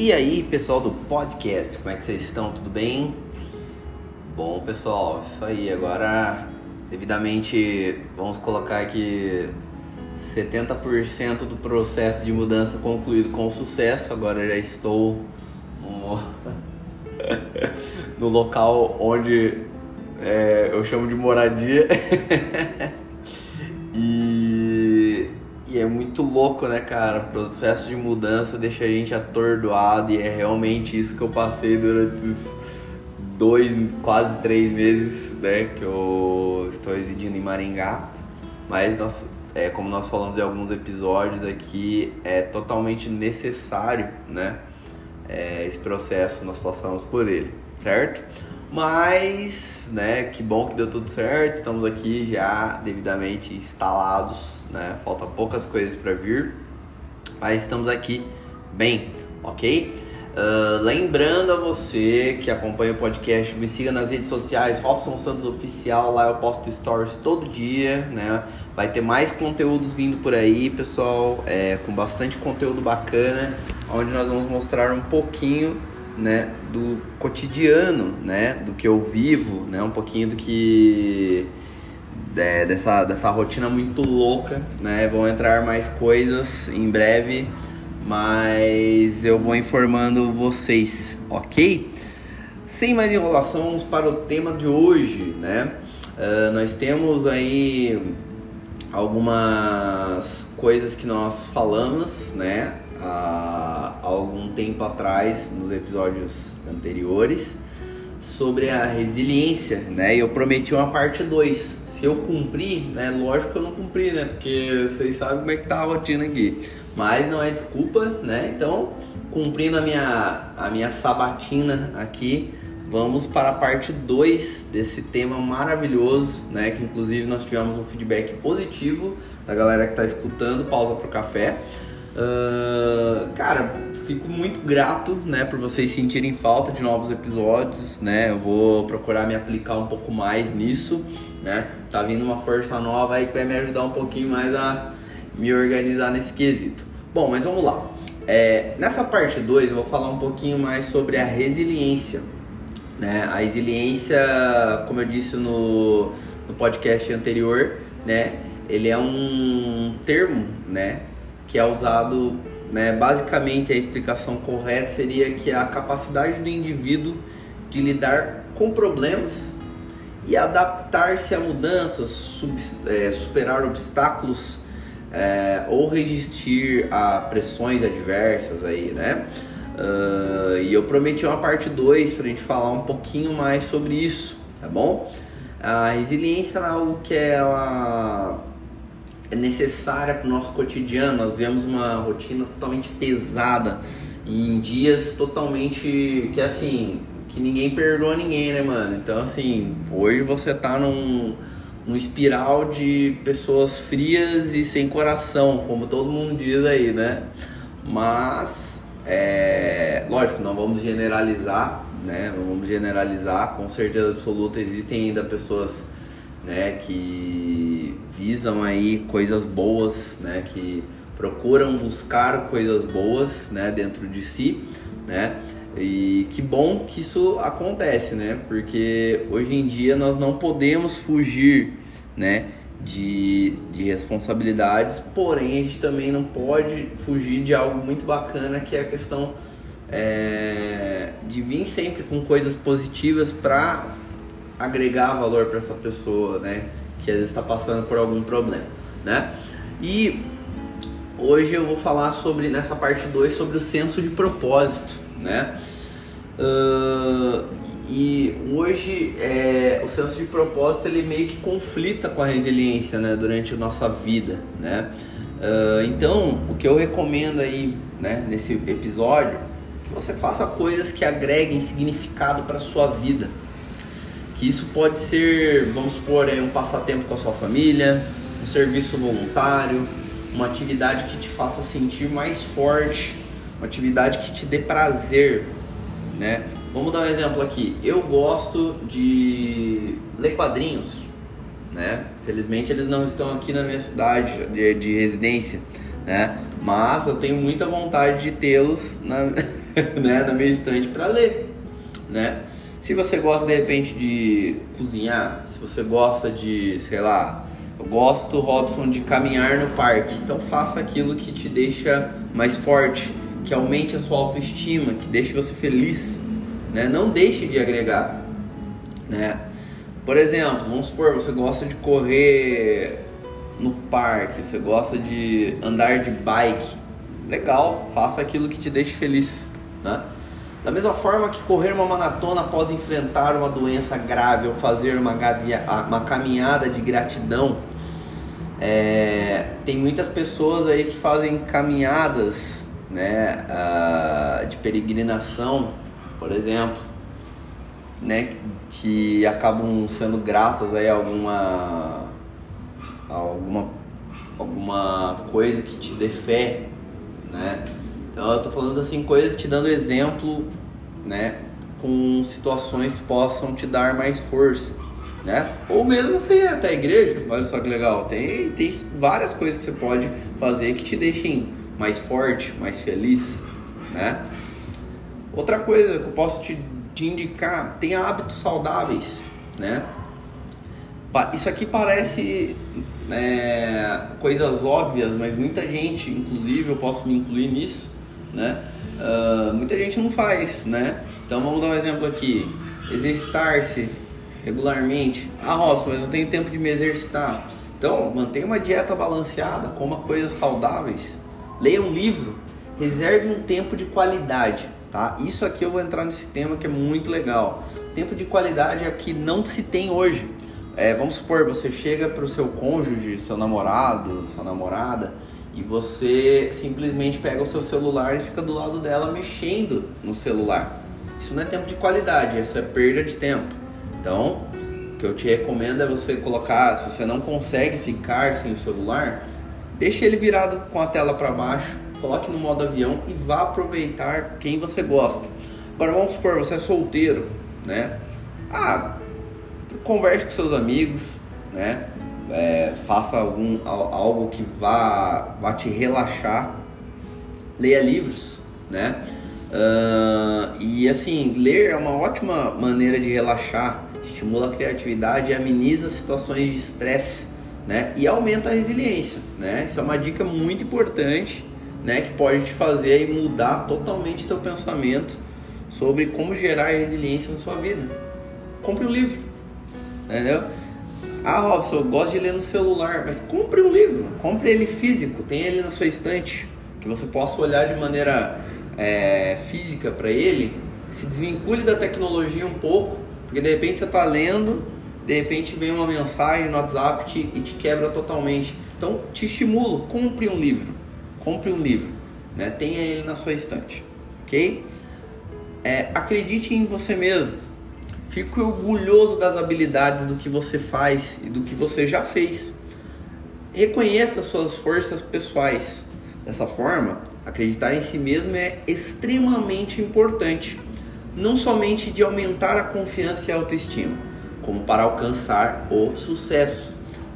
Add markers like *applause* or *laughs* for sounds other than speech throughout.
E aí, pessoal do podcast, como é que vocês estão? Tudo bem? Bom, pessoal, isso aí. Agora, devidamente, vamos colocar aqui 70% do processo de mudança concluído com sucesso. Agora já estou no, *laughs* no local onde é, eu chamo de moradia. *laughs* muito louco, né, cara? O processo de mudança deixa a gente atordoado e é realmente isso que eu passei durante esses dois, quase três meses, né, que eu estou residindo em Maringá. Mas nós, é, como nós falamos em alguns episódios aqui, é totalmente necessário, né, é, esse processo, nós passamos por ele, certo? Mas, né, que bom que deu tudo certo. Estamos aqui já devidamente instalados, né? Falta poucas coisas para vir, mas estamos aqui bem, ok? Uh, lembrando a você que acompanha o podcast, me siga nas redes sociais, Robson Santos Oficial, lá eu posto stories todo dia, né? Vai ter mais conteúdos vindo por aí, pessoal, é, com bastante conteúdo bacana, onde nós vamos mostrar um pouquinho né, do cotidiano, né, do que eu vivo, né, um pouquinho do que é, dessa, dessa rotina muito louca, né, vão entrar mais coisas em breve, mas eu vou informando vocês, ok? Sem mais enrolação, vamos para o tema de hoje, né? Uh, nós temos aí algumas coisas que nós falamos, né? Há algum tempo atrás, nos episódios anteriores, sobre a resiliência, né? E eu prometi uma parte 2. Se eu cumprir, né? Lógico que eu não cumpri, né? Porque vocês sabem como é que tá a rotina aqui. Mas não é desculpa, né? Então, cumprindo a minha, a minha sabatina aqui, vamos para a parte 2 desse tema maravilhoso, né? Que inclusive nós tivemos um feedback positivo da galera que está escutando, pausa para o café. Cara, fico muito grato, né, por vocês sentirem falta de novos episódios, né? Eu vou procurar me aplicar um pouco mais nisso, né? Tá vindo uma força nova aí que vai me ajudar um pouquinho mais a me organizar nesse quesito. Bom, mas vamos lá. É, nessa parte 2 eu vou falar um pouquinho mais sobre a resiliência. Né? A resiliência, como eu disse no, no podcast anterior, né? Ele é um termo, né? Que é usado, né, basicamente a explicação correta seria que a capacidade do indivíduo de lidar com problemas e adaptar-se a mudanças, sub, é, superar obstáculos é, ou resistir a pressões adversas aí, né? Uh, e eu prometi uma parte 2 para a gente falar um pouquinho mais sobre isso, tá bom? A resiliência é algo que ela é necessária para o nosso cotidiano. Nós vemos uma rotina totalmente pesada, em dias totalmente que assim, que ninguém perdoa ninguém, né, mano? Então, assim, hoje você tá num, num espiral de pessoas frias e sem coração, como todo mundo diz aí, né? Mas, é, lógico, não vamos generalizar, né? Não vamos generalizar, com certeza absoluta existem ainda pessoas, né, que visam aí coisas boas, né? Que procuram buscar coisas boas, né? Dentro de si, né? E que bom que isso acontece, né? Porque hoje em dia nós não podemos fugir, né? De, de responsabilidades, porém a gente também não pode fugir de algo muito bacana que é a questão é, de vir sempre com coisas positivas para agregar valor para essa pessoa, né? que às vezes está passando por algum problema, né? E hoje eu vou falar sobre, nessa parte 2, sobre o senso de propósito, né? Uh, e hoje é, o senso de propósito ele meio que conflita com a resiliência, né? Durante a nossa vida, né? Uh, então, o que eu recomendo aí, né? Nesse episódio, que você faça coisas que agreguem significado para sua vida, que isso pode ser, vamos supor, é um passatempo com a sua família, um serviço voluntário, uma atividade que te faça sentir mais forte, uma atividade que te dê prazer, né? Vamos dar um exemplo aqui. Eu gosto de ler quadrinhos, né? Felizmente eles não estão aqui na minha cidade de, de residência, né? Mas eu tenho muita vontade de tê-los na, *laughs* né, na minha estante para ler, né? Se você gosta de repente de cozinhar, se você gosta de, sei lá, eu gosto, Robson, de caminhar no parque. Então faça aquilo que te deixa mais forte, que aumente a sua autoestima, que deixe você feliz, né? Não deixe de agregar, né? Por exemplo, vamos supor, você gosta de correr no parque, você gosta de andar de bike. Legal, faça aquilo que te deixe feliz, né? Da mesma forma que correr uma maratona após enfrentar uma doença grave ou fazer uma, gavia, uma caminhada de gratidão, é, tem muitas pessoas aí que fazem caminhadas né, uh, de peregrinação, por exemplo, né, que acabam sendo gratas aí a alguma, alguma, alguma coisa que te dê fé, né? Então eu tô falando assim coisas te dando exemplo, né, com situações que possam te dar mais força, né? Ou mesmo você ir até a igreja, olha só que legal, tem, tem várias coisas que você pode fazer que te deixem mais forte, mais feliz, né? Outra coisa que eu posso te te indicar, tenha hábitos saudáveis, né? Isso aqui parece é, coisas óbvias, mas muita gente, inclusive eu posso me incluir nisso, né? Uh, muita gente não faz, né? Então vamos dar um exemplo aqui: exercitar-se regularmente. Ah, Robson, mas não tenho tempo de me exercitar. Então mantenha uma dieta balanceada, coma coisas saudáveis, leia um livro, reserve um tempo de qualidade tá? Isso aqui eu vou entrar nesse tema que é muito legal. Tempo de qualidade é que não se tem hoje. É, vamos supor, você chega para o seu cônjuge, seu namorado, sua namorada, e você simplesmente pega o seu celular e fica do lado dela mexendo no celular. Isso não é tempo de qualidade, isso é perda de tempo. Então, o que eu te recomendo é você colocar, se você não consegue ficar sem o celular, deixe ele virado com a tela para baixo coloque no modo avião e vá aproveitar quem você gosta. Agora vamos supor, você é solteiro, né? Ah, converse com seus amigos, né? É, faça algum, algo que vá, vá te relaxar. Leia livros, né? Uh, e assim, ler é uma ótima maneira de relaxar, estimula a criatividade ameniza situações de estresse, né? E aumenta a resiliência, né? Isso é uma dica muito importante né, que pode te fazer mudar totalmente teu pensamento sobre como gerar resiliência na sua vida. Compre um livro, entendeu? Ah, Robson, eu gosto de ler no celular, mas compre um livro, compre ele físico, tenha ele na sua estante, que você possa olhar de maneira é, física para ele, se desvincule da tecnologia um pouco, porque de repente você está lendo, de repente vem uma mensagem no WhatsApp te, e te quebra totalmente. Então, te estimulo, compre um livro compre um livro, né? tenha ele na sua estante, ok? É, acredite em você mesmo, fique orgulhoso das habilidades do que você faz e do que você já fez. Reconheça suas forças pessoais. Dessa forma, acreditar em si mesmo é extremamente importante, não somente de aumentar a confiança e a autoestima, como para alcançar o sucesso.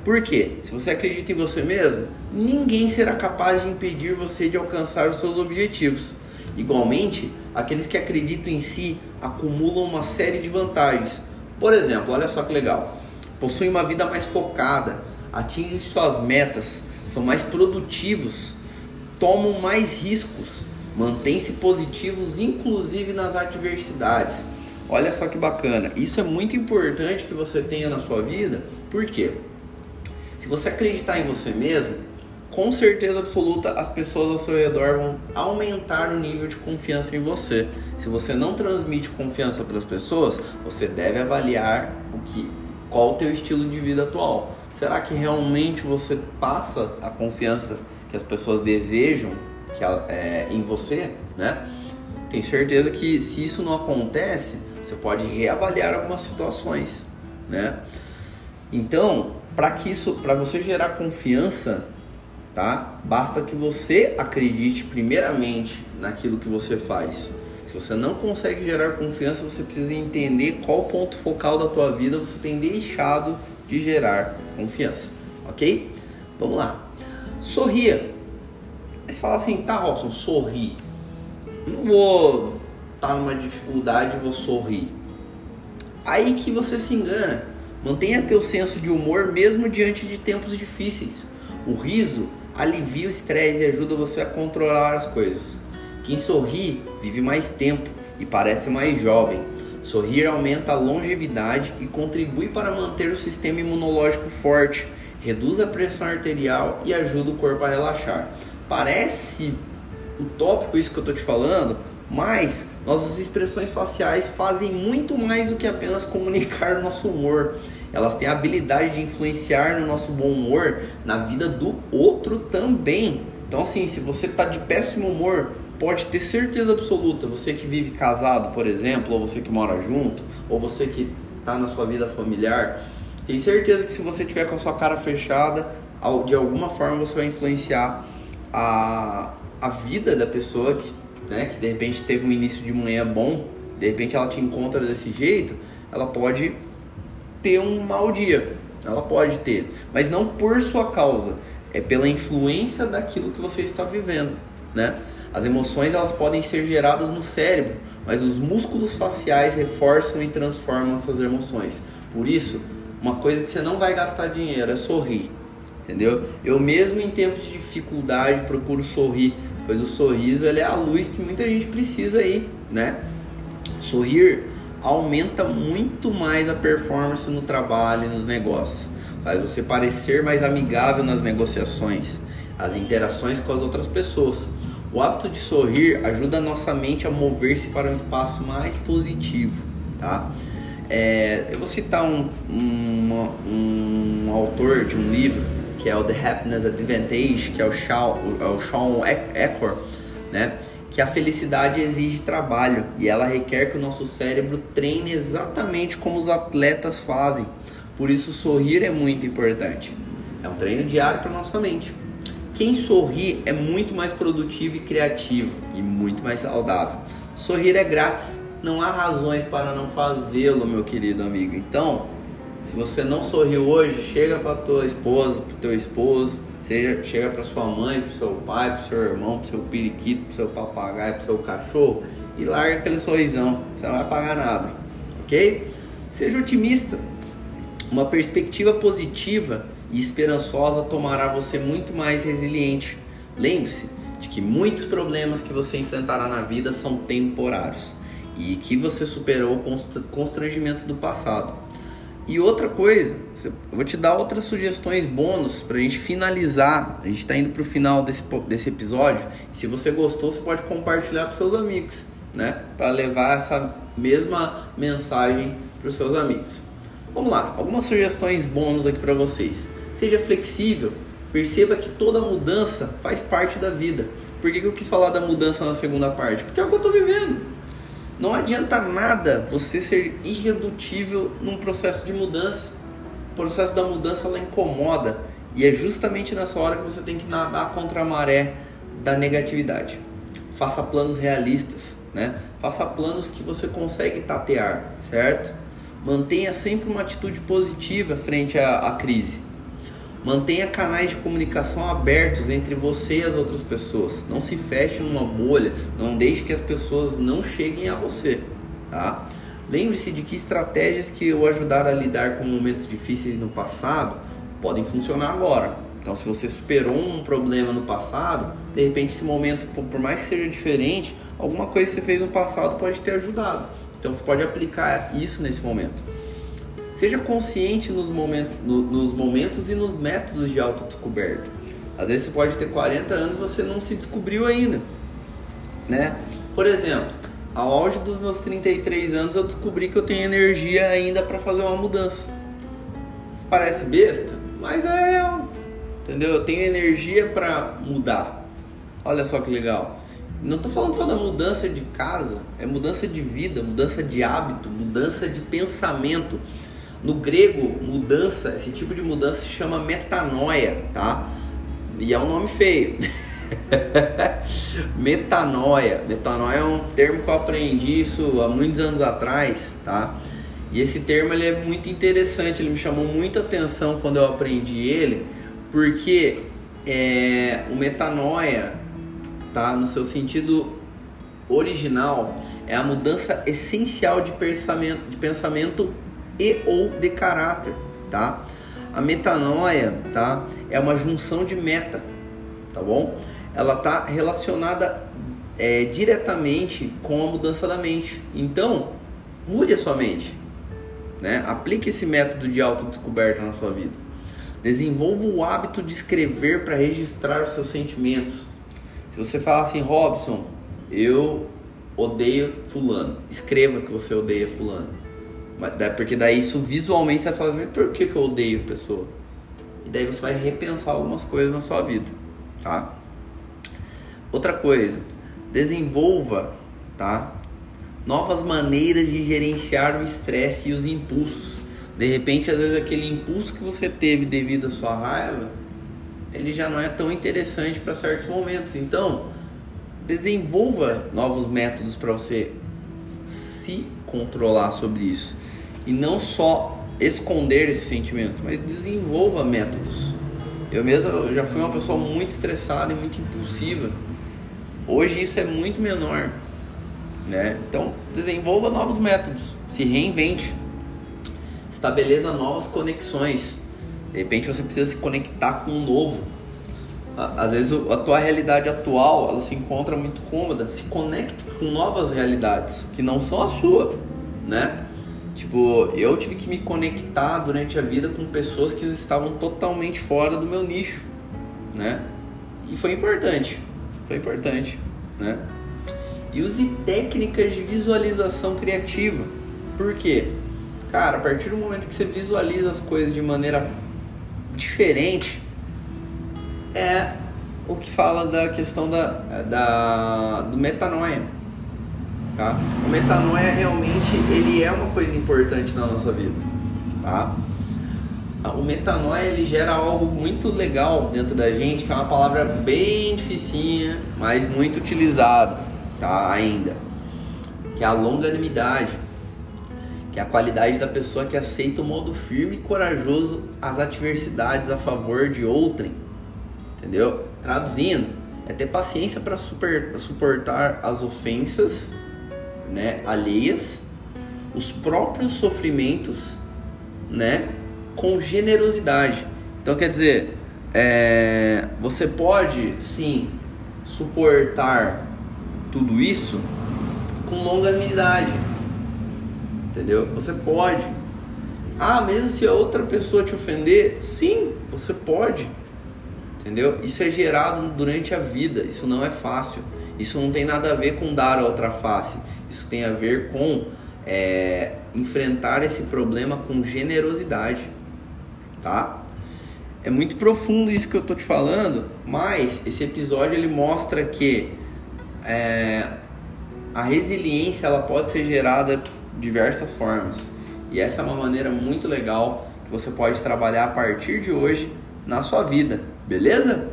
Por quê? Se você acredita em você mesmo, ninguém será capaz de impedir você de alcançar os seus objetivos. Igualmente, aqueles que acreditam em si acumulam uma série de vantagens. Por exemplo, olha só que legal: possuem uma vida mais focada, atingem suas metas, são mais produtivos, tomam mais riscos, mantêm-se positivos, inclusive nas adversidades. Olha só que bacana. Isso é muito importante que você tenha na sua vida. Por quê? Se você acreditar em você mesmo, com certeza absoluta as pessoas ao seu redor vão aumentar o nível de confiança em você. Se você não transmite confiança para as pessoas, você deve avaliar o que, qual o teu estilo de vida atual. Será que realmente você passa a confiança que as pessoas desejam que é, em você, né? Tenho certeza que se isso não acontece, você pode reavaliar algumas situações, né? Então, para que isso, para você gerar confiança, tá? Basta que você acredite primeiramente naquilo que você faz. Se você não consegue gerar confiança, você precisa entender qual ponto focal da tua vida você tem deixado de gerar confiança, ok? Vamos lá. Sorria. Você fala assim, tá, Robson, sorri. não vou estar tá numa dificuldade e vou sorrir. Aí que você se engana. Mantenha teu senso de humor mesmo diante de tempos difíceis. O riso alivia o estresse e ajuda você a controlar as coisas. Quem sorri vive mais tempo e parece mais jovem. Sorrir aumenta a longevidade e contribui para manter o sistema imunológico forte, reduz a pressão arterial e ajuda o corpo a relaxar. Parece utópico isso que eu estou te falando, mas nossas expressões faciais fazem muito mais do que apenas comunicar o nosso humor. Elas têm a habilidade de influenciar no nosso bom humor na vida do outro também. Então, assim, se você está de péssimo humor, pode ter certeza absoluta, você que vive casado, por exemplo, ou você que mora junto, ou você que está na sua vida familiar, tem certeza que se você tiver com a sua cara fechada, de alguma forma você vai influenciar a, a vida da pessoa que, né, que de repente teve um início de manhã bom, de repente ela te encontra desse jeito, ela pode ter um mau dia. Ela pode ter, mas não por sua causa, é pela influência daquilo que você está vivendo, né? As emoções elas podem ser geradas no cérebro, mas os músculos faciais reforçam e transformam essas emoções. Por isso, uma coisa que você não vai gastar dinheiro é sorrir entendeu? Eu mesmo em tempos de dificuldade procuro sorrir, pois o sorriso ele é a luz que muita gente precisa aí, né? Sorrir aumenta muito mais a performance no trabalho e nos negócios, faz você parecer mais amigável nas negociações, as interações com as outras pessoas. O hábito de sorrir ajuda a nossa mente a mover-se para um espaço mais positivo, tá? É, eu vou citar um, um, um autor de um livro que é o The Happiness Advantage, que é o Sean, é o né? Que a felicidade exige trabalho e ela requer que o nosso cérebro treine exatamente como os atletas fazem. Por isso, sorrir é muito importante. É um treino diário para nossa mente. Quem sorri é muito mais produtivo e criativo e muito mais saudável. Sorrir é grátis, não há razões para não fazê-lo, meu querido amigo. Então, se você não sorriu hoje, chega para tua esposa, para teu esposo, seja, chega para sua mãe, para seu pai, para seu irmão, para seu periquito, para seu papagaio, para seu cachorro e larga aquele sorrisão. Você não vai pagar nada, ok? Seja otimista. Uma perspectiva positiva e esperançosa tomará você muito mais resiliente. Lembre-se de que muitos problemas que você enfrentará na vida são temporários e que você superou o constrangimento do passado. E outra coisa, vou te dar outras sugestões bônus para a gente finalizar. A gente está indo para o final desse, desse episódio. Se você gostou, você pode compartilhar para seus amigos, né? Para levar essa mesma mensagem para os seus amigos. Vamos lá, algumas sugestões bônus aqui para vocês. Seja flexível, perceba que toda mudança faz parte da vida. Por que, que eu quis falar da mudança na segunda parte? Porque é o que eu estou vivendo. Não adianta nada você ser irredutível num processo de mudança. O processo da mudança ela incomoda e é justamente nessa hora que você tem que nadar contra a maré da negatividade. Faça planos realistas, né? Faça planos que você consegue tatear, certo? Mantenha sempre uma atitude positiva frente à, à crise. Mantenha canais de comunicação abertos entre você e as outras pessoas. Não se feche numa bolha, não deixe que as pessoas não cheguem a você, tá? Lembre-se de que estratégias que o ajudaram a lidar com momentos difíceis no passado podem funcionar agora. Então, se você superou um problema no passado, de repente esse momento, por mais que seja diferente, alguma coisa que você fez no passado pode ter ajudado. Então, você pode aplicar isso nesse momento. Seja consciente nos momentos, no, nos momentos e nos métodos de autodescoberta. Às vezes você pode ter 40 anos e você não se descobriu ainda, né? Por exemplo, ao auge dos meus 33 anos eu descobri que eu tenho energia ainda para fazer uma mudança. Parece besta, mas é real. Entendeu? Eu tenho energia para mudar. Olha só que legal. Não estou falando só da mudança de casa, é mudança de vida, mudança de hábito, mudança de pensamento. No grego, mudança, esse tipo de mudança se chama metanoia, tá? E é um nome feio. *laughs* metanoia. Metanoia é um termo que eu aprendi isso há muitos anos atrás, tá? E esse termo ele é muito interessante, ele me chamou muita atenção quando eu aprendi ele, porque é, o metanoia, tá? No seu sentido original é a mudança essencial de pensamento, de pensamento e ou de caráter, tá? A metanoia, tá? É uma junção de meta, tá bom? Ela tá relacionada é, diretamente com a mudança da mente. Então, mude a sua mente, né? Aplique esse método de autodescoberta na sua vida. Desenvolva o hábito de escrever para registrar os seus sentimentos. Se você fala assim, Robson, eu odeio fulano, escreva que você odeia fulano. Porque daí isso visualmente você vai falar, mas por que, que eu odeio a pessoa? E daí você vai repensar algumas coisas na sua vida, tá? Outra coisa, desenvolva, tá? Novas maneiras de gerenciar o estresse e os impulsos. De repente, às vezes aquele impulso que você teve devido à sua raiva, ele já não é tão interessante para certos momentos. Então, desenvolva novos métodos para você se controlar sobre isso e não só esconder esse sentimento, mas desenvolva métodos. Eu mesmo já fui uma pessoa muito estressada e muito impulsiva. Hoje isso é muito menor, né? Então desenvolva novos métodos, se reinvente, estabeleça novas conexões. De repente você precisa se conectar com o novo. Às vezes a tua realidade atual ela se encontra muito cômoda. Se conecte com novas realidades que não são a sua, né? Tipo, eu tive que me conectar durante a vida com pessoas que estavam totalmente fora do meu nicho, né? E foi importante, foi importante, né? E use técnicas de visualização criativa. Por quê? Cara, a partir do momento que você visualiza as coisas de maneira diferente, é o que fala da questão da, da do metanoia tá? O metanoia realmente ele é uma coisa importante na nossa vida, tá? O metanoia ele gera algo muito legal dentro da gente, que é uma palavra bem dificinha, mas muito utilizada, tá? Ainda, que é a longanimidade, que é a qualidade da pessoa que aceita o modo firme e corajoso as adversidades a favor de outrem, entendeu? Traduzindo, é ter paciência para suportar as ofensas né, alheias, os próprios sofrimentos, né, com generosidade. Então quer dizer, é, você pode sim suportar tudo isso com longanimidade, entendeu? Você pode. Ah, mesmo se a outra pessoa te ofender, sim, você pode, entendeu? Isso é gerado durante a vida. Isso não é fácil. Isso não tem nada a ver com dar a outra face. Isso tem a ver com é, enfrentar esse problema com generosidade, tá? É muito profundo isso que eu tô te falando, mas esse episódio ele mostra que é, a resiliência ela pode ser gerada de diversas formas e essa é uma maneira muito legal que você pode trabalhar a partir de hoje na sua vida, beleza?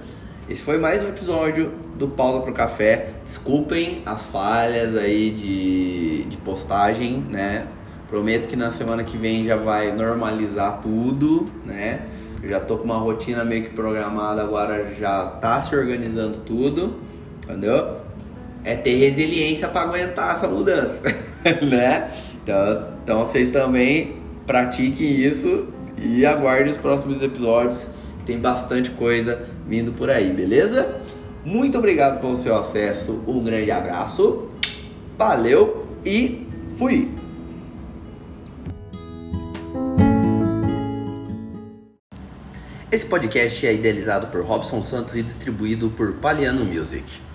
Esse foi mais um episódio do Paulo pro Café. Desculpem as falhas aí de, de postagem, né? Prometo que na semana que vem já vai normalizar tudo, né? Eu já tô com uma rotina meio que programada, agora já tá se organizando tudo, entendeu? É ter resiliência para aguentar essa mudança, *laughs* né? Então, então vocês também pratiquem isso e aguardem os próximos episódios, que tem bastante coisa vindo por aí, beleza? Muito obrigado pelo seu acesso, um grande abraço, valeu e fui! Esse podcast é idealizado por Robson Santos e distribuído por Paliano Music.